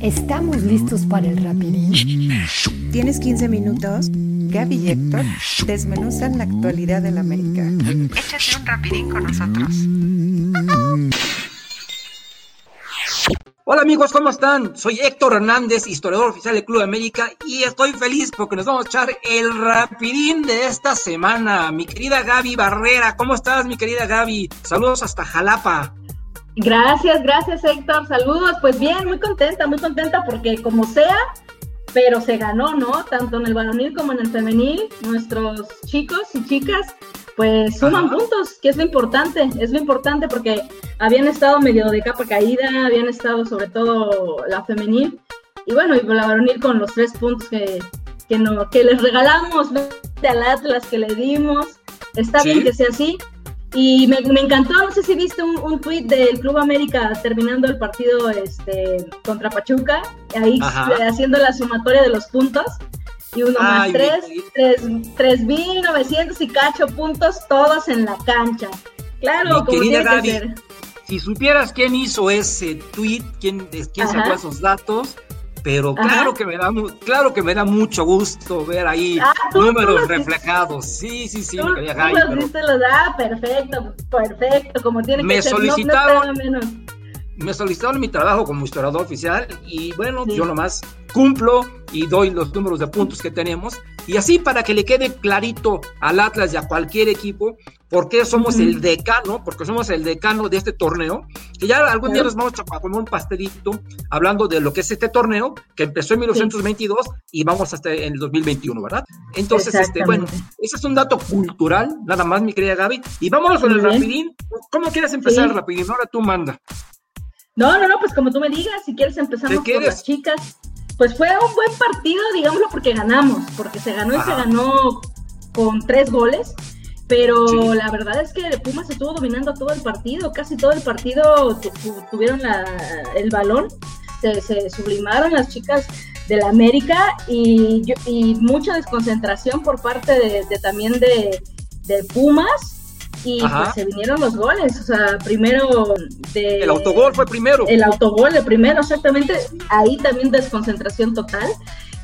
¿Estamos listos para el rapidín? ¿Tienes 15 minutos? Gaby y Héctor desmenuzan la actualidad del América. Échate un rapidín con nosotros. Hola amigos, ¿cómo están? Soy Héctor Hernández, historiador oficial del Club de América y estoy feliz porque nos vamos a echar el rapidín de esta semana. Mi querida Gaby Barrera, ¿cómo estás mi querida Gaby? Saludos hasta Jalapa. Gracias, gracias Héctor, saludos. Pues bien, muy contenta, muy contenta porque como sea, pero se ganó, ¿no? Tanto en el varonil como en el femenil, nuestros chicos y chicas pues suman puntos, que es lo importante, es lo importante porque habían estado medio de capa caída, habían estado sobre todo la femenil, y bueno, y la varonil con los tres puntos que, que, no, que les regalamos al Atlas, que le dimos, está bien que sea así, y me, encantó, no sé si viste un, un tweet del Club América terminando el partido este, contra Pachuca, ahí haciendo la sumatoria de los puntos. Y uno más tres, tres, mil novecientos y cacho puntos, todos en la cancha. Claro, como tiene que ser. Si supieras quién hizo ese tweet, quién, quién sacó esos datos, pero claro que me da claro que me da mucho gusto ver ahí ah, números reflejados. Sí, sí, sí, tú, los viste, los da, perfecto, perfecto, como tiene me que ser. Solicitaron, me solicitaron mi trabajo como historiador oficial y bueno, yo nomás cumplo y doy los números de puntos que tenemos. Y así para que le quede clarito al Atlas y a cualquier equipo, porque somos el decano, porque somos el decano de este torneo, que ya algún día nos vamos a comer un pastelito hablando de lo que es este torneo, que empezó en 1922 y vamos hasta en el 2021, ¿verdad? Entonces, este, bueno, ese es un dato cultural, nada más, mi querida Gaby. Y vámonos con el rapidín. ¿Cómo quieres empezar rapidín? Ahora tú manda. No, no, no, pues como tú me digas, si quieres empezamos con las chicas pues fue un buen partido, digámoslo, porque ganamos, porque se ganó y se ganó con tres goles. Pero la verdad es que Pumas estuvo dominando todo el partido, casi todo el partido tuvieron el balón, se, sublimaron las chicas de la América y, y mucha desconcentración por parte de, también de, de Pumas y pues se vinieron los goles, o sea, primero de... El autogol fue primero. El autogol, el primero, exactamente, ahí también desconcentración total,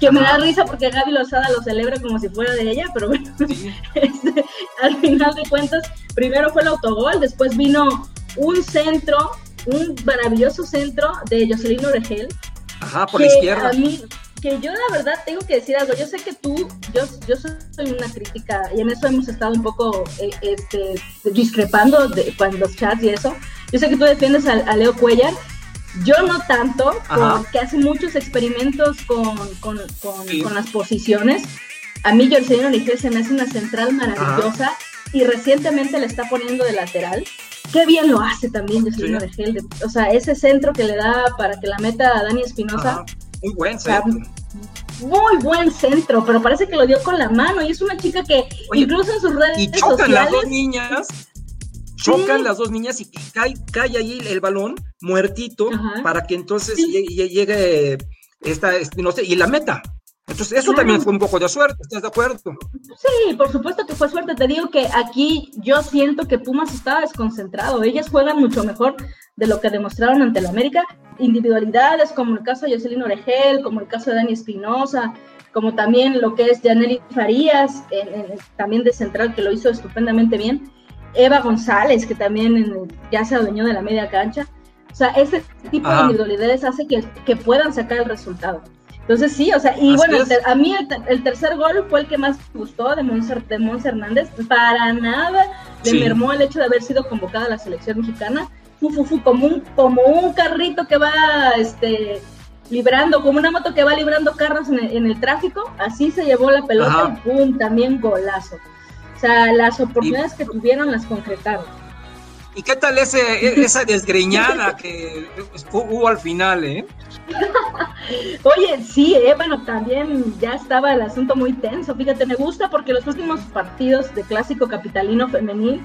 que me da risa porque Gaby Lozada lo celebra como si fuera de ella, pero bueno, este, al final de cuentas, primero fue el autogol, después vino un centro, un maravilloso centro de Jocelyn Oregel. Ajá, por la izquierda. A mí, que yo la verdad tengo que decir algo. Yo sé que tú, yo, yo soy una crítica y en eso hemos estado un poco eh, este, discrepando de, con los chats y eso. Yo sé que tú defiendes a, Leo Cuellar. Yo no tanto, porque hace muchos experimentos con, con, con, las posiciones. A mí Jorcelino Ligel se me hace una central maravillosa y recientemente le está poniendo de lateral. Qué bien lo hace también Jorcelino sí. O sea, ese centro que le da para que la meta a Dani Espinosa muy buen centro. muy buen centro, pero parece que lo dio con la mano y es una chica que incluso en sus redes y chocan las dos niñas, chocan las dos niñas y cae, cae ahí el balón muertito para que entonces llegue, esta, no sé, y la meta. Entonces, eso también fue un poco de suerte, ¿estás de acuerdo? Sí, por supuesto que fue suerte. Te digo que aquí yo siento que Pumas estaba desconcentrado. Ellas juegan mucho mejor de lo que demostraron ante la América. Individualidades, como el caso de Jocelyn Oregel, como el caso de Dani Espinosa, como también lo que es Janely Farías, también de central, que lo hizo estupendamente bien. Eva González, que también ya se adueñó de la media cancha. O sea, ese tipo de individualidades hace que, que puedan sacar el resultado. Entonces sí, o sea, y bueno, a mí el, tercer gol fue el que más me gustó de Monser, de Hernández. Para nada le mermó el hecho de haber sido convocada a la selección mexicana. Fu, fu, fu, como un, como un carrito que va este, librando, como una moto que va librando carros en el, tráfico. Así se llevó la pelota y ¡pum! También golazo. O sea, las oportunidades que tuvieron las concretaron. ¿Y qué tal ese, e, esa desgreñada que hubo al final, eh? Oye, sí, eh, bueno, también ya estaba el asunto muy tenso. Fíjate, me gusta porque los últimos partidos de clásico capitalino femenil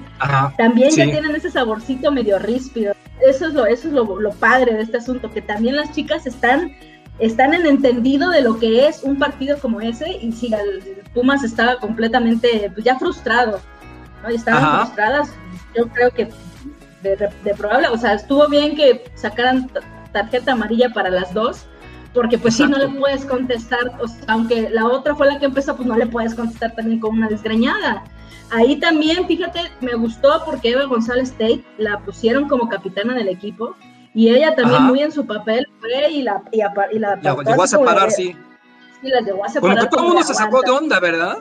también ya tienen ese saborcito medio ríspido. Eso es lo, eso es lo, padre de este asunto, que también las chicas están están en entendido de lo que es un partido como ese y si el Pumas estaba completamente pues, ya frustrado, ¿no? estaban frustradas, yo creo que de, probable, o sea, estuvo bien que sacaran tarjeta amarilla para las dos, porque pues si no le puedes contestar, aunque la otra fue la que empezó, pues no le puedes contestar también con una desgreñada. Ahí también, fíjate, me gustó porque Eva González Tate la pusieron como capitana del equipo y ella también muy en su papel fue y la... Y, la, llegó a separar, sí. Sí, las llegó a separar. Como que todo el mundo se sacó de onda, ¿verdad?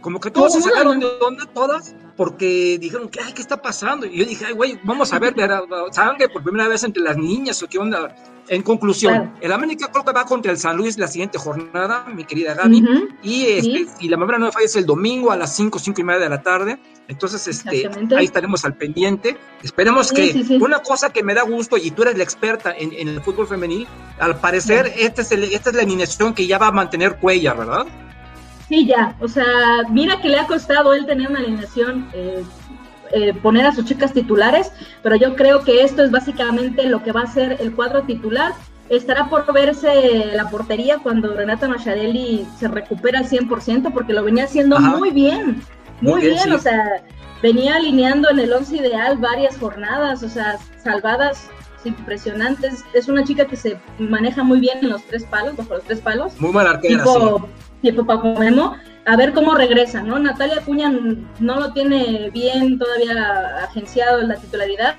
Como que todos se sacaron de onda, todas, porque dijeron, ¿qué, ay, ¿qué está pasando? Y yo dije, ay, güey, vamos a ver, sangre por primera vez entre las niñas o qué onda. En conclusión, el América creo que va contra el San Luis la siguiente jornada, mi querida Gaby, y, este, la memoria no me falla es el domingo a las 5, 5 y media de la tarde. Entonces, este, ahí estaremos al pendiente. Esperemos que una cosa que me da gusto, y tú eres la experta en, el fútbol femenil, al parecer, esta es, esta es la alineación que ya va a mantener Cuella, ¿verdad? Sí, ya. O sea, mira que le ha costado él tener una alineación, eh, eh, poner a sus chicas titulares, pero yo creo que esto es básicamente lo que va a ser el cuadro titular. Estará por verse la portería cuando Renata Macharelli se recupera al 100%, porque lo venía haciendo muy bien, muy, bien, o sea, venía alineando en el once ideal varias jornadas, o sea, salvadas impresionantes. Es una chica que se maneja muy bien en los tres palos, bajo los tres palos. Muy mal arquera, tipo Paco Memo, a ver cómo regresa, ¿no? Natalia Cuña no lo tiene bien todavía agenciado en la titularidad,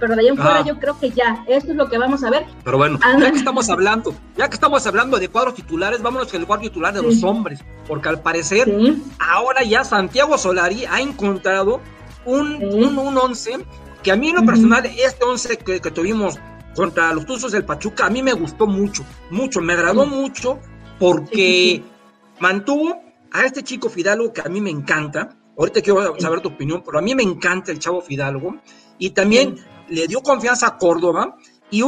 pero de ahí en fuera yo creo que ya, esto es lo que vamos a ver. Pero bueno, ya que estamos hablando, ya que estamos hablando de cuadros titulares, vámonos con el cuadro titular de los hombres, porque al parecer ahora ya Santiago Solari ha encontrado un, un, once que a mí en lo personal, este once que, tuvimos contra los Tuzos del Pachuca, a mí me gustó mucho, mucho, me agradó mucho porque mantuvo a este chico Fidalgo que a mí me encanta. Ahorita quiero saber tu opinión, pero a mí me encanta el chavo Fidalgo. Y también le dio confianza a Córdoba. Y,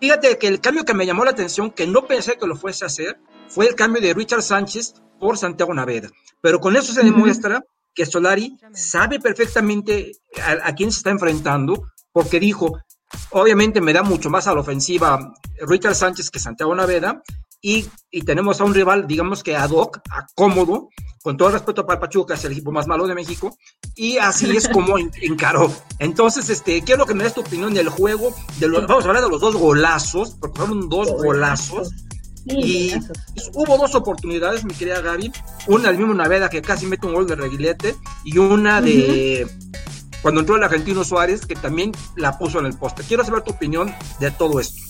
fíjate que el cambio que me llamó la atención, que no pensé que lo fuese a hacer, fue el cambio de Richard Sánchez por Santiago Naveda. Pero con eso se demuestra que Solari sabe perfectamente a, a, quién se está enfrentando, porque dijo, obviamente me da mucho más a la ofensiva Richard Sánchez que Santiago Naveda, y, tenemos a un rival, digamos que ad hoc, a cómodo, con todo respeto para Pachuca, es el equipo más malo de México, y así es como encaró. Entonces, este, quiero que me des tu opinión del juego, de los, vamos a hablar de los dos golazos, porque fueron dos golazos. y hubo dos oportunidades, mi querida Gaby, una del mismo Naveda que casi mete un gol de reguilete, y una de cuando entró el argentino Suárez, que también la puso en el poste. Quiero saber tu opinión de todo esto.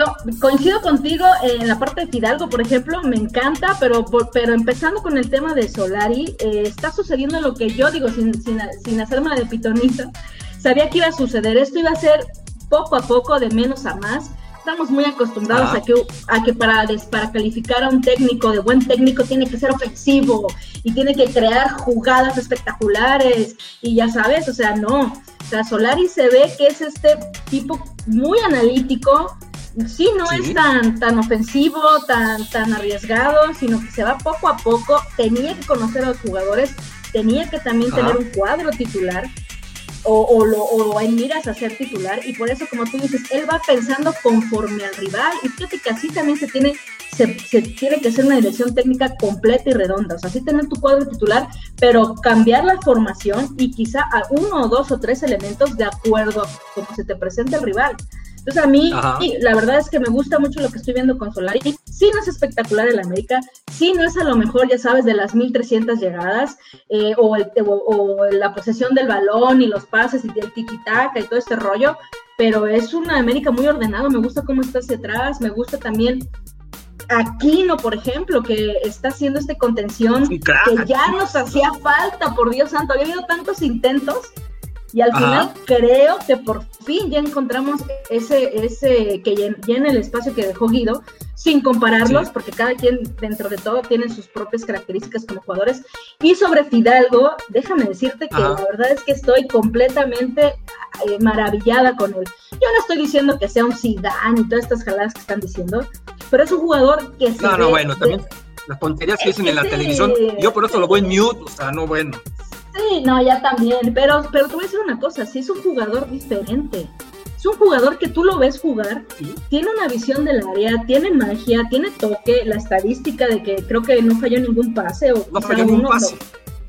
No, coincido contigo en la parte de Fidalgo, por ejemplo, me encanta, pero, pero empezando con el tema de Solari, eh, está sucediendo lo que yo digo, sin, sin, sin hacerme la de pitonista, sabía que iba a suceder, esto iba a ser poco a poco, de menos a más, estamos muy acostumbrados a que, a que para, para calificar a un técnico de buen técnico tiene que ser ofensivo y tiene que crear jugadas espectaculares. Y ya sabes, o sea, no. O sea, Solari se ve que es este tipo muy analítico, sí no es tan, tan ofensivo, tan, tan arriesgado, sino que se va poco a poco, tenía que conocer a los jugadores, tenía que también tener un cuadro titular o, o, lo, o en miras a ser titular. Y por eso como tú dices, él va pensando conforme al rival. Y fíjate que así también se tiene se, se, tiene que hacer una dirección técnica completa y redonda, o sea, sí tener tu cuadro titular, pero cambiar la formación y quizá a uno o dos o tres elementos de acuerdo a cómo se te presenta el rival. Entonces a mí, la verdad es que me gusta mucho lo que estoy viendo con Solari. Sí no es espectacular el América, sí no es a lo mejor, ya sabes, de las 1300 llegadas, eh, o, la posesión del balón y los pases y el tiki-taka y todo este rollo, pero es una América muy ordenado, me gusta cómo está hacia atrás, me gusta también Aquino, por ejemplo, que está haciendo este contención que ya nos hacía falta, por Dios santo, había habido tantos intentos y al final creo que por fin ya encontramos ese, ese que llena el espacio que dejó Guido, sin compararlos, porque cada quien dentro de todo tiene sus propias características como jugadores. Y sobre Fidalgo, déjame decirte que la verdad es que estoy completamente eh, maravillada con él. Yo no estoy diciendo que sea un Zidane y todas estas jaladas que están diciendo, pero es un jugador que se No, no, bueno, también las tonterías que dicen en la televisión, yo por eso lo voy en mute, o sea, no, bueno. Sí, no, ya también, pero, pero te voy a decir una cosa, sí es un jugador diferente. Es un jugador que tú lo ves jugar, tiene una visión del área, tiene magia, tiene toque, la estadística de que creo que no falló ningún pase o no falló ningún pase.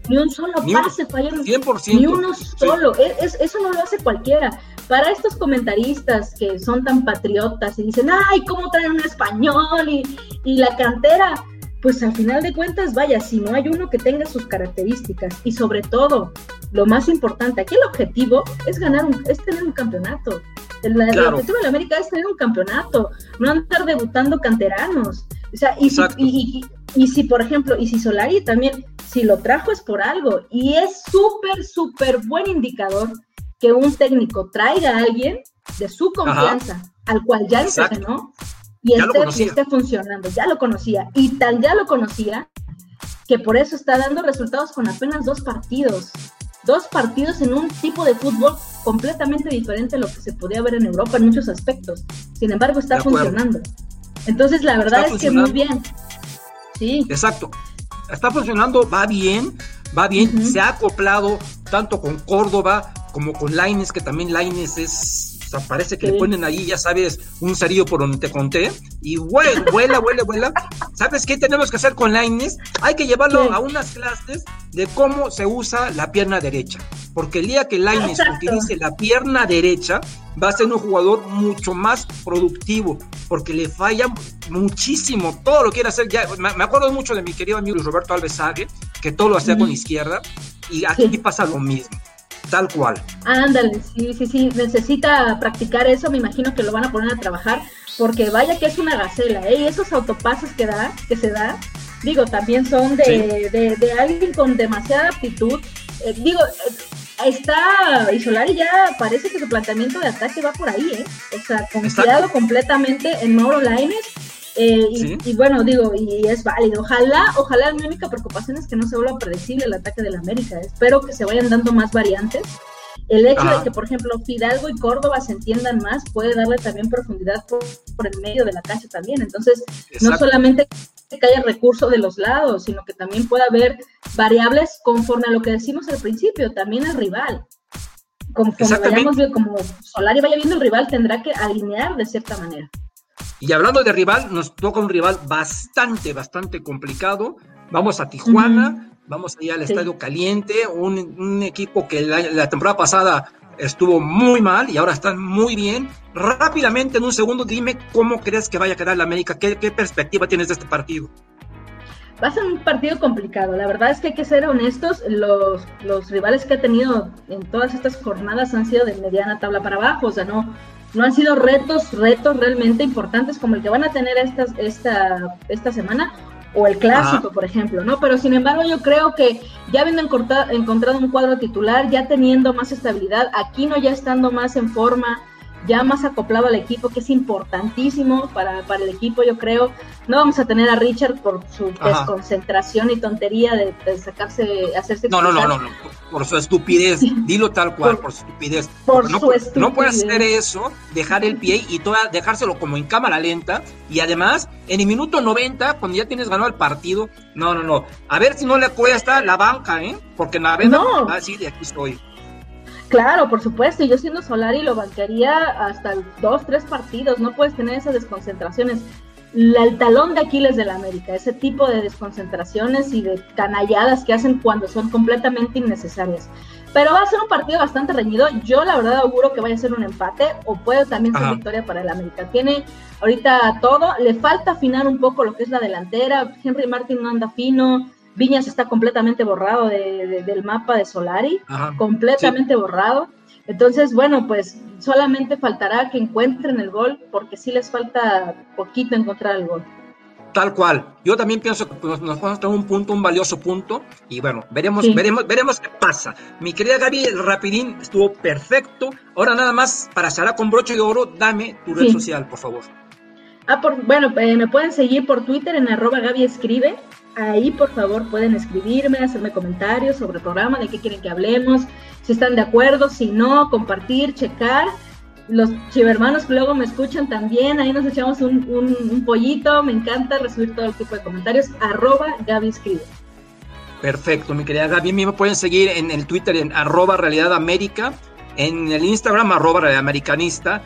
ni un solo pase falló, 100%, ni uno solo, es, eso no lo hace cualquiera para estos comentaristas que son tan patriotas y dicen, ay, ¿cómo traen un español y, y la cantera? Pues al final de cuentas, vaya, si no hay uno que tenga sus características y sobre todo, lo más importante, aquí el objetivo es ganar, un, es tener un campeonato. El, objetivo de la América es tener un campeonato, no andar debutando canteranos. O sea, y si, y, y, si, por ejemplo, y si Solari también, si lo trajo es por algo, y es súper, súper buen indicador que un técnico traiga a alguien de su confianza, al cual ya entrenó y esté, esté funcionando, ya lo conocía, y tal ya lo conocía, que por eso está dando resultados con apenas dos partidos dos partidos en un tipo de fútbol completamente diferente a lo que se podía ver en Europa en muchos aspectos. Sin embargo, está funcionando. Entonces, la verdad es que muy bien. Sí. Exacto. Está funcionando, va bien, va bien. Se ha acoplado tanto con Córdoba como con Laines, que también Laines es sea, parece que le ponen ahí, ya sabes, un cerillo por donde te conté, y vuela, vuela, vuela, vuela. ¿Sabes qué tenemos que hacer con Laines? Hay que llevarlo a unas clases de cómo se usa la pierna derecha. Porque el día que Laines utilice la pierna derecha, va a ser un jugador mucho más productivo, porque le falla muchísimo, todo lo quiere hacer. Ya, me, acuerdo mucho de mi querido amigo Roberto Alves que todo lo hacía con izquierda, y aquí pasa lo mismo tal cual. Ándale, sí, sí, sí, necesita practicar eso, me imagino que lo van a poner a trabajar, porque vaya que es una gacela, ¿eh? Y esos autopasos que da, que se da, digo, también son de, de, alguien con demasiada aptitud. Eh, digo, eh, está, y Solari ya parece que su planteamiento de ataque va por ahí, ¿eh? O sea, confiado completamente en Mauro Laines eh, y, bueno, digo, y es válido. Ojalá, ojalá mi única preocupación es que no se vuelva predecible el ataque de la América. Espero que se vayan dando más variantes. El hecho de que, por ejemplo, Fidalgo y Córdoba se entiendan más puede darle también profundidad por, el medio de la cancha también. Entonces, no solamente que haya recurso de los lados, sino que también pueda haber variables conforme a lo que decimos al principio, también al rival. Conforme vayamos, como Solari vaya viendo el rival, tendrá que alinear de cierta manera. Y hablando de rival, nos toca un rival bastante, bastante complicado. Vamos a Tijuana, vamos allá al Estadio Caliente, un, equipo que la, temporada pasada estuvo muy mal y ahora están muy bien. Rápidamente, en un segundo, dime cómo crees que vaya a quedar la América, qué, perspectiva tienes de este partido. Va a ser un partido complicado. La verdad es que hay que ser honestos. Los, los rivales que ha tenido en todas estas jornadas han sido de mediana tabla para abajo. O sea, no, no han sido retos, retos realmente importantes como el que van a tener esta, esta, esta semana o el clásico, por ejemplo, ¿no? Pero sin embargo yo creo que ya habiendo encontrado un cuadro titular, ya teniendo más estabilidad, Aquino ya estando más en forma, ya más acoplado al equipo, que es importantísimo para, para el equipo, yo creo. No vamos a tener a Richard por su desconcentración y tontería de, sacarse, hacerse. No, no, no, no, por su estupidez, dilo tal cual, por, su estupidez. Por no, su estupidez. No puedes hacer eso, dejar el pie y toda, dejárselo como en cámara lenta, y además, en el minuto 90, cuando ya tienes ganado el partido, no, no, no. A ver si no le cuesta la banca, ¿eh? Porque en la venta, no. ah, sí, de aquí estoy. Claro, por supuesto, y yo siendo Solari lo bancaría hasta dos, tres partidos, no puedes tener esas desconcentraciones. el talón de Aquiles de la América, ese tipo de desconcentraciones y de canalladas que hacen cuando son completamente innecesarias. Pero va a ser un partido bastante reñido. Yo la verdad auguro que vaya a ser un empate o puede también ser victoria para el América. Tiene ahorita todo, le falta afinar un poco lo que es la delantera. Henry Martin no anda fino, Viñas está completamente borrado del mapa de Solari, completamente borrado. Entonces, bueno, pues solamente faltará que encuentren el gol, porque sí les falta poquito encontrar el gol. Tal cual. Yo también pienso que nos vamos a tener un punto, un valioso punto. Y bueno, veremos, veremos, veremos qué pasa. Mi querida Gaby, el rapidín estuvo perfecto. Ahora nada más, para cerrar con broche de oro, dame tu red social, por favor. Ah, por, bueno, eh, me pueden seguir por Twitter en arroba Gaby Escribe. Ahí, por favor, pueden escribirme, hacerme comentarios sobre el programa, de qué quieren que hablemos, si están de acuerdo, si no, compartir, checar. Los chivermanos que luego me escuchan también, ahí nos echamos un, pollito, me encanta recibir todo el tipo de comentarios, arroba Gaby Escribe. Perfecto, mi querida Gaby, me pueden seguir en el Twitter en arroba Realidad en el Instagram, arroba americanista.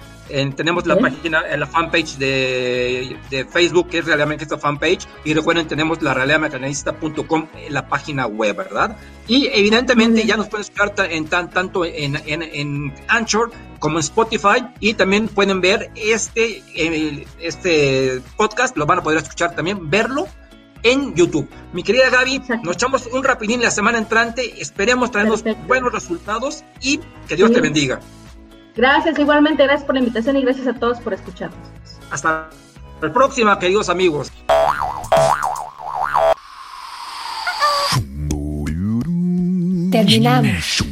tenemos la página, la fanpage de, de, Facebook, que es realmente esta fanpage. Y recuerden, tenemos la realamericanista.com, la página web, ¿verdad? Y evidentemente ya nos pueden escuchar en tan, tanto en, en, en, Anchor como en Spotify. Y también pueden ver este, este podcast, lo van a poder escuchar también, verlo en YouTube. Mi querida Gaby, nos echamos un rapidín la semana entrante, esperemos traernos buenos resultados y que Dios te bendiga. Gracias, igualmente, gracias por la invitación y gracias a todos por escucharnos. Hasta la próxima, queridos amigos. Terminamos.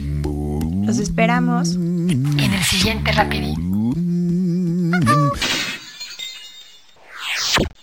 Los esperamos en el siguiente rapidín.